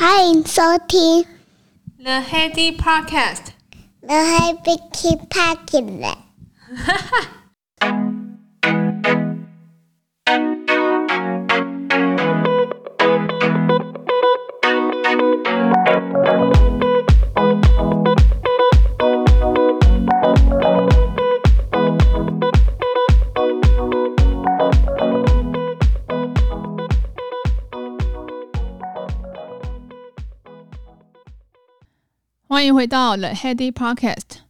欢迎收听 The Heady Podcast。The Heady Podcast。 欢迎回到 The Heady Podcast。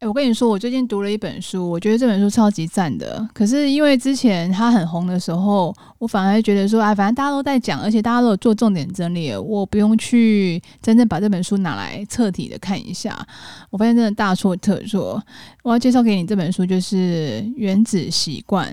哎，我跟你说，我最近读了一本书，我觉得这本书超级赞的。可是因为之前它很红的时候，我反而觉得说，哎，反正大家都在讲，而且大家都有做重点整理，我不用去真正把这本书拿来彻底的看一下。我发现真的大错特错。我要介绍给你这本书，就是《原子习惯》。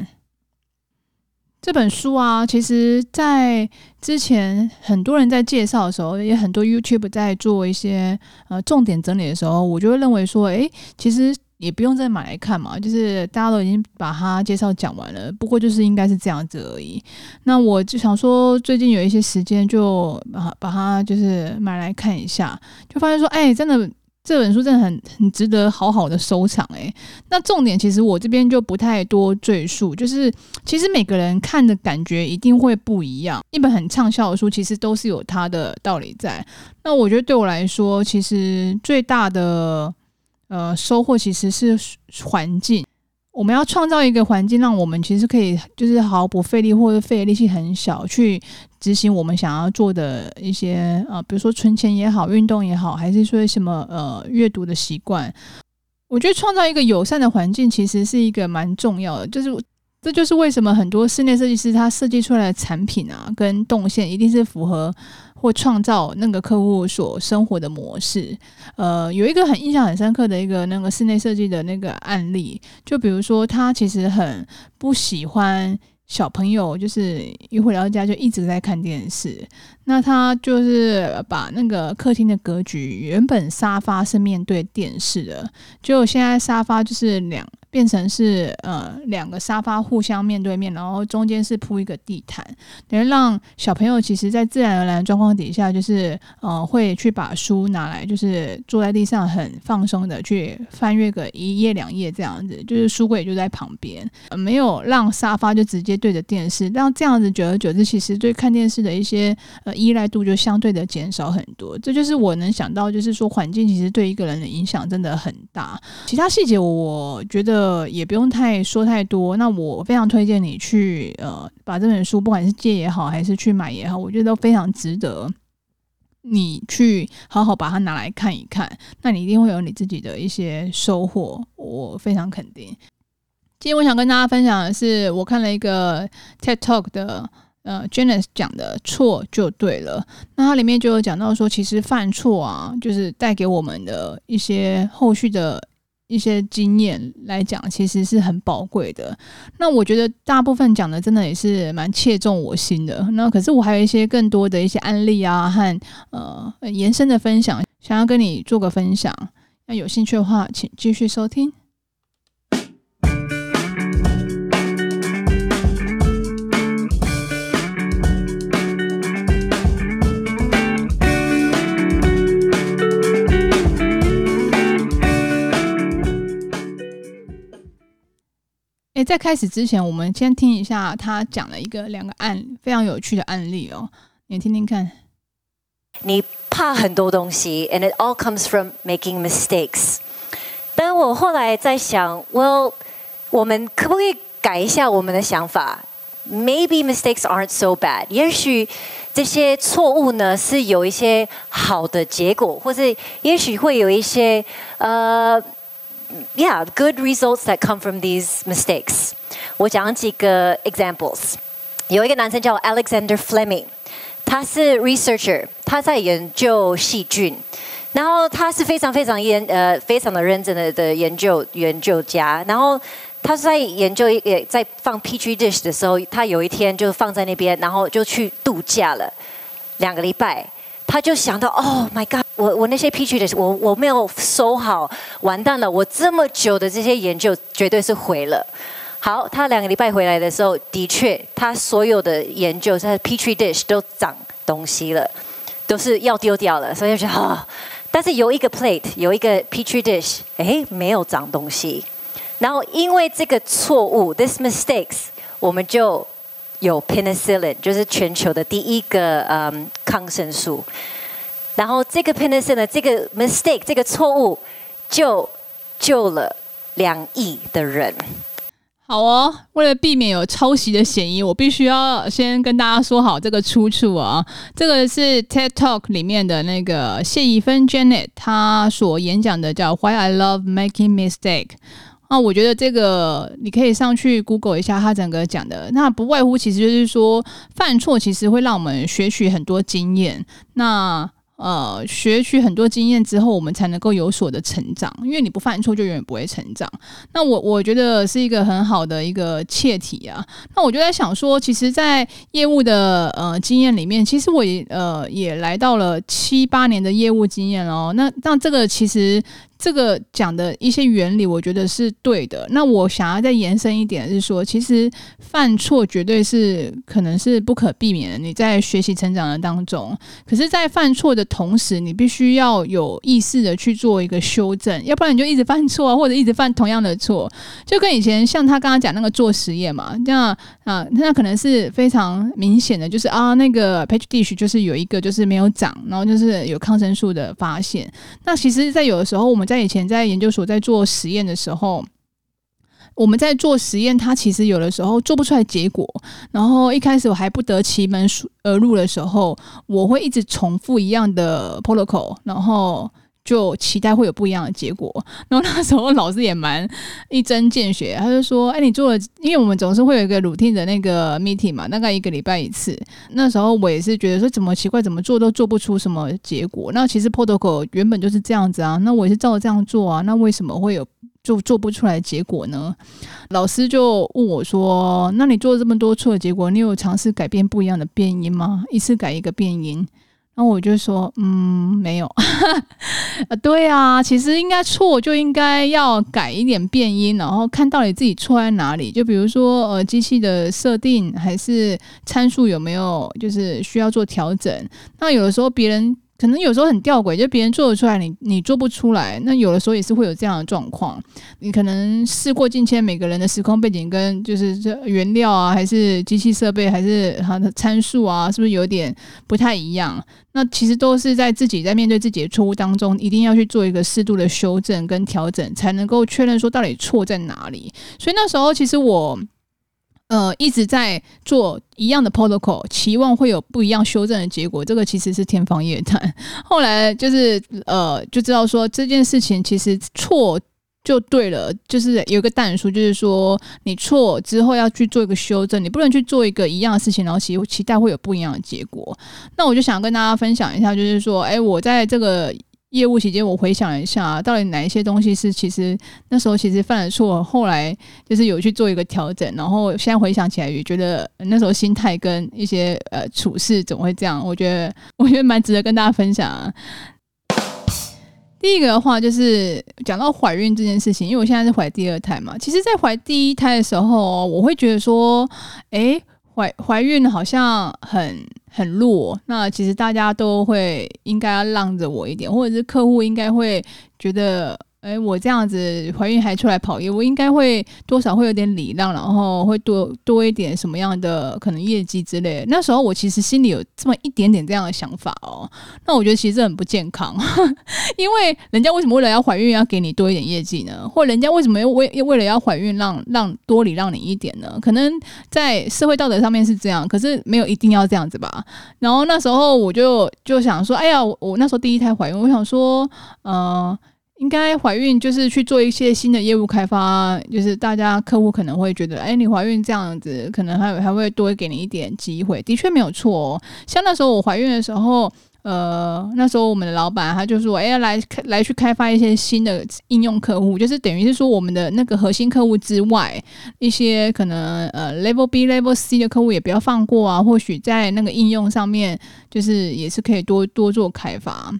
这本书啊，其实，在之前很多人在介绍的时候，也很多 YouTube 在做一些呃重点整理的时候，我就会认为说，诶，其实也不用再买来看嘛，就是大家都已经把它介绍讲完了，不过就是应该是这样子而已。那我就想说，最近有一些时间，就把把它就是买来看一下，就发现说，诶，真的。这本书真的很很值得好好的收藏诶，那重点其实我这边就不太多赘述，就是其实每个人看的感觉一定会不一样。一本很畅销的书，其实都是有它的道理在。那我觉得对我来说，其实最大的呃收获其实是环境。我们要创造一个环境，让我们其实可以就是毫不费力，或者费力气很小，去执行我们想要做的一些呃，比如说存钱也好，运动也好，还是说什么呃阅读的习惯。我觉得创造一个友善的环境，其实是一个蛮重要的，就是。这就是为什么很多室内设计师他设计出来的产品啊，跟动线一定是符合或创造那个客户所生活的模式。呃，有一个很印象很深刻的一个那个室内设计的那个案例，就比如说他其实很不喜欢小朋友就是一回到家就一直在看电视，那他就是把那个客厅的格局，原本沙发是面对电视的，就现在沙发就是两。变成是呃两个沙发互相面对面，然后中间是铺一个地毯，等于让小朋友其实在自然而然状况底下，就是呃会去把书拿来，就是坐在地上很放松的去翻阅个一页两页这样子，就是书柜就在旁边，呃，没有让沙发就直接对着电视，让这样子久而久之，其实对看电视的一些呃依赖度就相对的减少很多。这就是我能想到，就是说环境其实对一个人的影响真的很大。其他细节我觉得。呃，也不用太说太多。那我非常推荐你去呃，把这本书，不管是借也好，还是去买也好，我觉得都非常值得你去好好把它拿来看一看。那你一定会有你自己的一些收获，我非常肯定。今天我想跟大家分享的是，我看了一个 TED Talk 的呃 Janice 讲的错就对了。那它里面就有讲到说，其实犯错啊，就是带给我们的一些后续的。一些经验来讲，其实是很宝贵的。那我觉得大部分讲的真的也是蛮切中我心的。那可是我还有一些更多的一些案例啊，和呃延伸的分享，想要跟你做个分享。那有兴趣的话，请继续收听。在开始之前，我们先听一下他讲了一个两个案非常有趣的案例哦，你听听看。你怕很多东西，and it all comes from making mistakes。但我后来在想，Well，我们可不可以改一下我们的想法？Maybe mistakes aren't so bad。也许这些错误呢是有一些好的结果，或者也许会有一些呃。Yeah, good results that come from these mistakes. 我讲几个 examples。有一个男生叫 Alexander Fleming，他是 researcher，他在研究细菌，然后他是非常非常严呃非常的认真的的研究研究家。然后他是在研究一个在放 Petri dish 的时候，他有一天就放在那边，然后就去度假了两个礼拜。他就想到，Oh my God，我我那些 Petri dish 我我没有收好，完蛋了！我这么久的这些研究绝对是毁了。好，他两个礼拜回来的时候，的确，他所有的研究，他的 Petri dish 都长东西了。都是要丢掉了，所以就觉得啊，但是有一个 plate，有一个 petri dish，哎，没有长东西。然后因为这个错误，this mistakes，我们就有 penicillin，就是全球的第一个嗯抗生素。然后这个 penicillin，这个 mistake，这个错误就救了两亿的人。好哦，为了避免有抄袭的嫌疑，我必须要先跟大家说好这个出处啊。这个是 TED Talk 里面的那个谢宜芬 Janet 她所演讲的，叫 Why I Love Making Mistake。那我觉得这个你可以上去 Google 一下，他整个讲的，那不外乎其实就是说，犯错其实会让我们学取很多经验。那呃，学取很多经验之后，我们才能够有所的成长。因为你不犯错，就永远不会成长。那我我觉得是一个很好的一个切题啊。那我就在想说，其实，在业务的呃经验里面，其实我也呃也来到了七八年的业务经验哦。那那这个其实。这个讲的一些原理，我觉得是对的。那我想要再延伸一点，是说，其实犯错绝对是可能是不可避免的。你在学习成长的当中，可是，在犯错的同时，你必须要有意识的去做一个修正，要不然你就一直犯错啊，或者一直犯同样的错。就跟以前像他刚刚讲那个做实验嘛，那啊，那可能是非常明显的，就是啊，那个 petri dish 就是有一个就是没有长，然后就是有抗生素的发现。那其实，在有的时候我们。在以前在研究所在做实验的时候，我们在做实验，它其实有的时候做不出来结果。然后一开始我还不得其门而入的时候，我会一直重复一样的 protocol，然后就期待会有不一样的结果。然后那时候老师也蛮一针见血，他就说：“哎，你做了，因为我们总是会有一个 routine 的那个 meeting 嘛，大概一个礼拜一次。那时候我也是觉得说，怎么奇怪，怎么做都做不出什么结果。那其实 protocol 原本就是这样子啊，那我也是照这样做啊，那为什么会有就做不出来结果呢？老师就问我说：那你做了这么多错的结果，你有尝试改变不一样的变音吗？一次改一个变音。”然后我就说，嗯，没有，啊，对啊，其实应该错就应该要改一点变音，然后看到底自己错在哪里。就比如说，呃，机器的设定还是参数有没有就是需要做调整。那有的时候别人。可能有时候很吊诡，就别人做得出来，你你做不出来。那有的时候也是会有这样的状况。你可能事过境迁，每个人的时空背景跟就是这原料啊，还是机器设备，还是它的参数啊，是不是有点不太一样？那其实都是在自己在面对自己的错误当中，一定要去做一个适度的修正跟调整，才能够确认说到底错在哪里。所以那时候其实我。呃，一直在做一样的 protocol，期望会有不一样修正的结果，这个其实是天方夜谭。后来就是呃，就知道说这件事情其实错就对了，就是有一个但书，就是说你错之后要去做一个修正，你不能去做一个一样的事情，然后期期待会有不一样的结果。那我就想跟大家分享一下，就是说，哎，我在这个。业务期间，我回想一下，到底哪一些东西是其实那时候其实犯了错，后来就是有去做一个调整，然后现在回想起来也觉得那时候心态跟一些呃处事怎么会这样？我觉得我觉得蛮值得跟大家分享啊。第一个的话就是讲到怀孕这件事情，因为我现在是怀第二胎嘛，其实，在怀第一胎的时候，我会觉得说，诶，怀怀孕好像很。很弱，那其实大家都会应该要让着我一点，或者是客户应该会觉得。哎，我这样子怀孕还出来跑业务，我应该会多少会有点礼让，然后会多多一点什么样的可能业绩之类。那时候我其实心里有这么一点点这样的想法哦。那我觉得其实这很不健康，因为人家为什么为了要怀孕要给你多一点业绩呢？或人家为什么为为了要怀孕让让多礼让你一点呢？可能在社会道德上面是这样，可是没有一定要这样子吧。然后那时候我就就想说，哎呀，我，我那时候第一胎怀孕，我想说，嗯、应该怀孕就是去做一些新的业务开发，就是大家客户可能会觉得，哎，你怀孕这样子，可能还还会多给你一点机会。的确没有错哦。像那时候我怀孕的时候，呃，那时候我们的老板他就说，哎，来来去开发一些新的应用客户，就是等于是说我们的那个核心客户之外，一些可能呃 Level B、Level C 的客户也不要放过啊。或许在那个应用上面，就是也是可以多多做开发。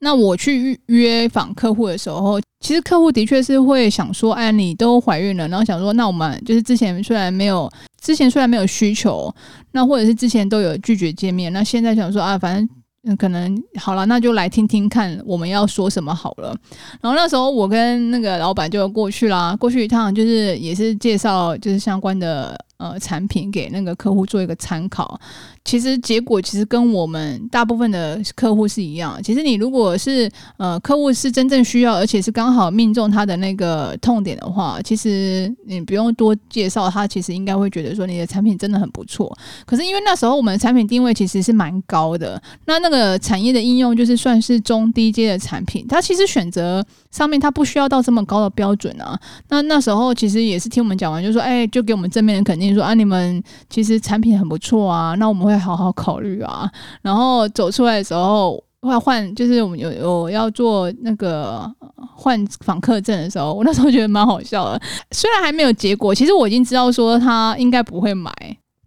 那我去预约访客户的时候，其实客户的确是会想说：“哎，你都怀孕了，然后想说，那我们就是之前虽然没有，之前虽然没有需求，那或者是之前都有拒绝见面，那现在想说啊，反正，可能好了，那就来听听看我们要说什么好了。然后那时候我跟那个老板就过去啦，过去一趟就是也是介绍就是相关的。呃，产品给那个客户做一个参考，其实结果其实跟我们大部分的客户是一样。其实你如果是呃客户是真正需要，而且是刚好命中他的那个痛点的话，其实你不用多介绍，他其实应该会觉得说你的产品真的很不错。可是因为那时候我们的产品定位其实是蛮高的，那那个产业的应用就是算是中低阶的产品，他其实选择上面他不需要到这么高的标准啊。那那时候其实也是听我们讲完，就说哎，就给我们正面的肯定。你说啊，你们其实产品很不错啊，那我们会好好考虑啊。然后走出来的时候，要换，就是我们有有要做那个换访客证的时候，我那时候觉得蛮好笑的。虽然还没有结果，其实我已经知道说他应该不会买。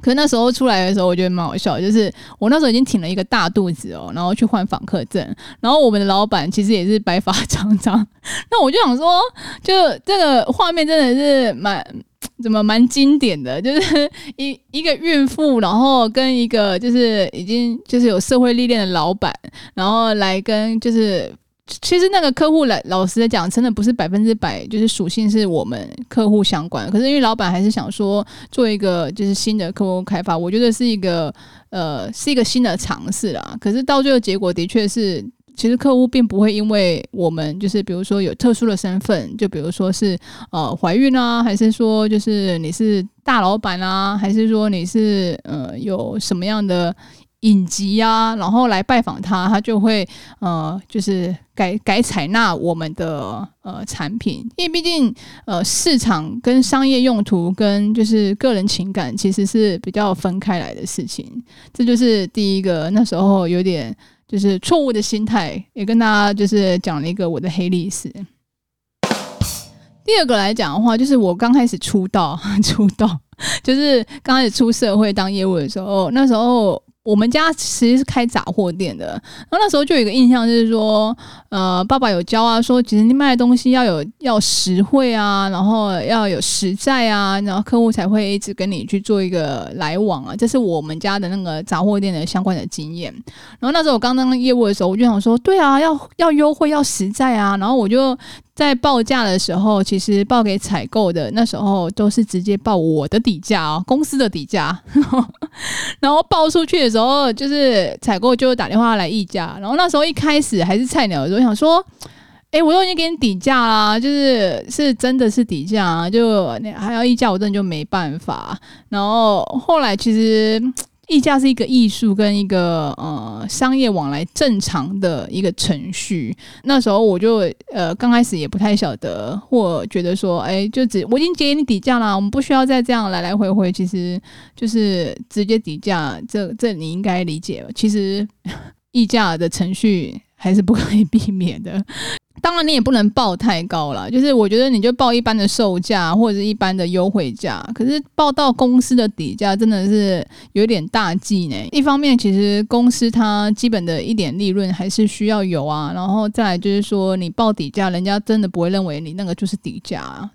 可是那时候出来的时候，我觉得蛮好笑，就是我那时候已经挺了一个大肚子哦，然后去换访客证。然后我们的老板其实也是白发苍苍，那我就想说，就这个画面真的是蛮。怎么蛮经典的，就是一一个孕妇，然后跟一个就是已经就是有社会历练的老板，然后来跟就是其实那个客户来，老实的讲，真的不是百分之百就是属性是我们客户相关，可是因为老板还是想说做一个就是新的客户开发，我觉得是一个呃是一个新的尝试啦，可是到最后结果的确是。其实客户并不会因为我们就是比如说有特殊的身份，就比如说是呃怀孕啊，还是说就是你是大老板啊，还是说你是呃有什么样的隐疾啊，然后来拜访他，他就会呃就是改改采纳我们的呃产品，因为毕竟呃市场跟商业用途跟就是个人情感其实是比较分开来的事情，这就是第一个那时候有点。就是错误的心态，也跟大家就是讲了一个我的黑历史。第二个来讲的话，就是我刚开始出道，出道就是刚开始出社会当业务的时候，那时候。我们家其实是开杂货店的，然后那时候就有一个印象，就是说，呃，爸爸有教啊，说其实你卖的东西要有要实惠啊，然后要有实在啊，然后客户才会一直跟你去做一个来往啊，这是我们家的那个杂货店的相关的经验。然后那时候我刚当业务的时候，我就想说，对啊，要要优惠，要实在啊，然后我就。在报价的时候，其实报给采购的那时候都是直接报我的底价哦，公司的底价。然后报出去的时候，就是采购就打电话来议价。然后那时候一开始还是菜鸟的时候，想说，哎，我都已经给你底价啦，就是是真的是底价，就你还要议价，我真的就没办法。然后后来其实。议价是一个艺术跟一个呃商业往来正常的一个程序。那时候我就呃刚开始也不太晓得，或觉得说，哎，就只我已经给你底价了，我们不需要再这样来来回回，其实就是直接底价。这这你应该理解，其实 议价的程序还是不可以避免的。当然，你也不能报太高了。就是我觉得你就报一般的售价或者是一般的优惠价，可是报到公司的底价真的是有点大忌呢。一方面，其实公司它基本的一点利润还是需要有啊。然后再来就是说，你报底价，人家真的不会认为你那个就是底价啊。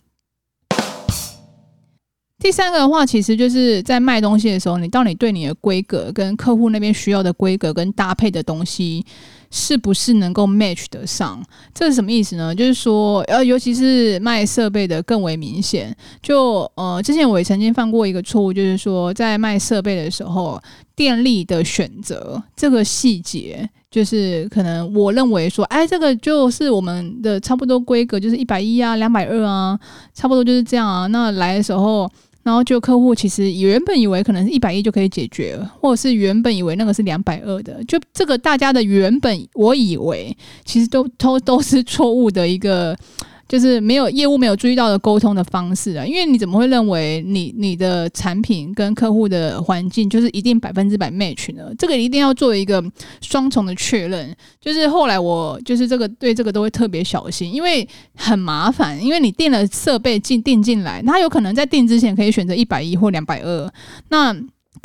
第三个的话，其实就是在卖东西的时候，你到底对你的规格跟客户那边需要的规格跟搭配的东西。是不是能够 match 得上？这是什么意思呢？就是说，呃，尤其是卖设备的更为明显。就呃，之前我也曾经犯过一个错误，就是说，在卖设备的时候，电力的选择这个细节，就是可能我认为说，哎，这个就是我们的差不多规格，就是一百一啊，两百二啊，差不多就是这样啊。那来的时候。然后就客户其实原本以为可能是一百一就可以解决了，或者是原本以为那个是两百二的，就这个大家的原本我以为其实都都都是错误的一个。就是没有业务没有注意到的沟通的方式啊，因为你怎么会认为你你的产品跟客户的环境就是一定百分之百 match 呢？这个一定要做一个双重的确认。就是后来我就是这个对这个都会特别小心，因为很麻烦。因为你订了设备进订进来，他有可能在订之前可以选择一百一或两百二，那。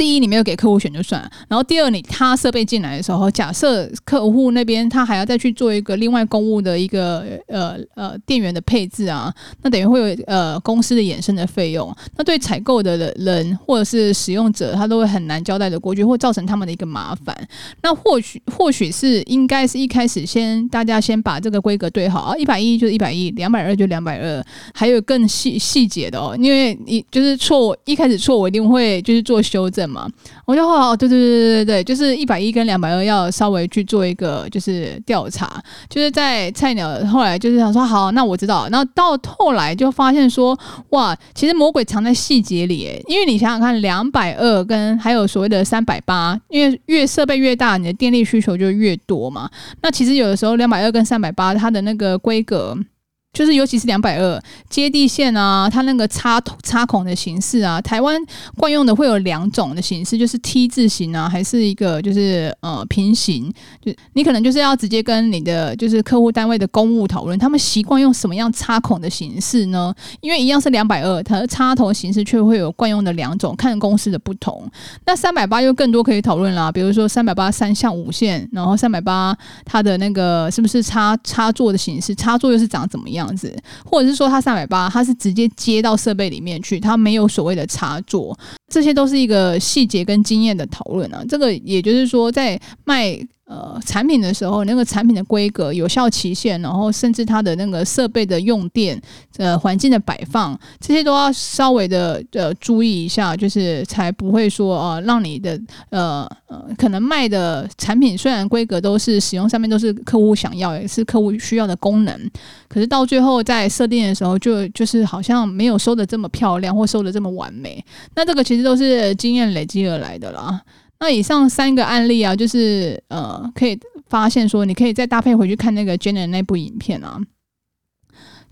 第一，你没有给客户选就算。然后第二，你他设备进来的时候，假设客户那边他还要再去做一个另外公务的一个呃呃电源的配置啊，那等于会有呃公司的衍生的费用。那对采购的人或者是使用者，他都会很难交代的过去，会造成他们的一个麻烦。那或许或许是应该是一开始先大家先把这个规格对好啊，一百一就是一百一，两百二就两百二，还有更细细节的哦，因为你就是错一开始错，我一定会就是做修正。嘛，我就哦，对对对对对对，就是一百一跟两百二要稍微去做一个就是调查，就是在菜鸟后来就是想说好，那我知道，那到后来就发现说哇，其实魔鬼藏在细节里诶，因为你想想看，两百二跟还有所谓的三百八，因为越设备越大，你的电力需求就越多嘛。那其实有的时候两百二跟三百八它的那个规格。就是尤其是两百二接地线啊，它那个插插孔的形式啊，台湾惯用的会有两种的形式，就是 T 字形啊，还是一个就是呃平行。就你可能就是要直接跟你的就是客户单位的公务讨论，他们习惯用什么样插孔的形式呢？因为一样是两百二，它的插头形式却会有惯用的两种，看公司的不同。那三百八又更多可以讨论啦，比如说三百八三项五线，然后三百八它的那个是不是插插座的形式，插座又是长怎么样？样子，或者是说它三百八，它是直接接到设备里面去，它没有所谓的插座，这些都是一个细节跟经验的讨论啊。这个也就是说，在卖。呃，产品的时候，那个产品的规格、有效期限，然后甚至它的那个设备的用电、呃环境的摆放，这些都要稍微的呃注意一下，就是才不会说呃让你的呃呃可能卖的产品虽然规格都是使用上面都是客户想要，也是客户需要的功能，可是到最后在设定的时候就就是好像没有收的这么漂亮，或收的这么完美。那这个其实都是经验累积而来的啦。那以上三个案例啊，就是呃，可以发现说，你可以再搭配回去看那个 Janet 那部影片啊。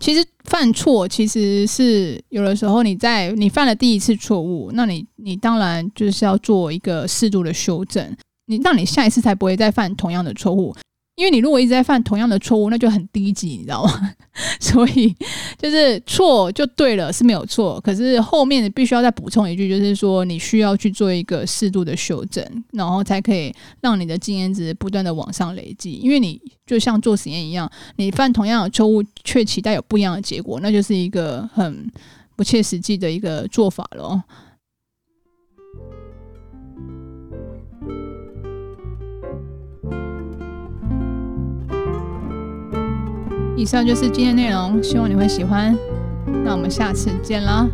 其实犯错其实是有的时候你在你犯了第一次错误，那你你当然就是要做一个适度的修正，你让你下一次才不会再犯同样的错误。因为你如果一直在犯同样的错误，那就很低级，你知道吗？所以就是错就对了是没有错，可是后面必须要再补充一句，就是说你需要去做一个适度的修正，然后才可以让你的经验值不断的往上累积。因为你就像做实验一样，你犯同样的错误却期待有不一样的结果，那就是一个很不切实际的一个做法了。以上就是今天内容，希望你会喜欢。那我们下次见啦。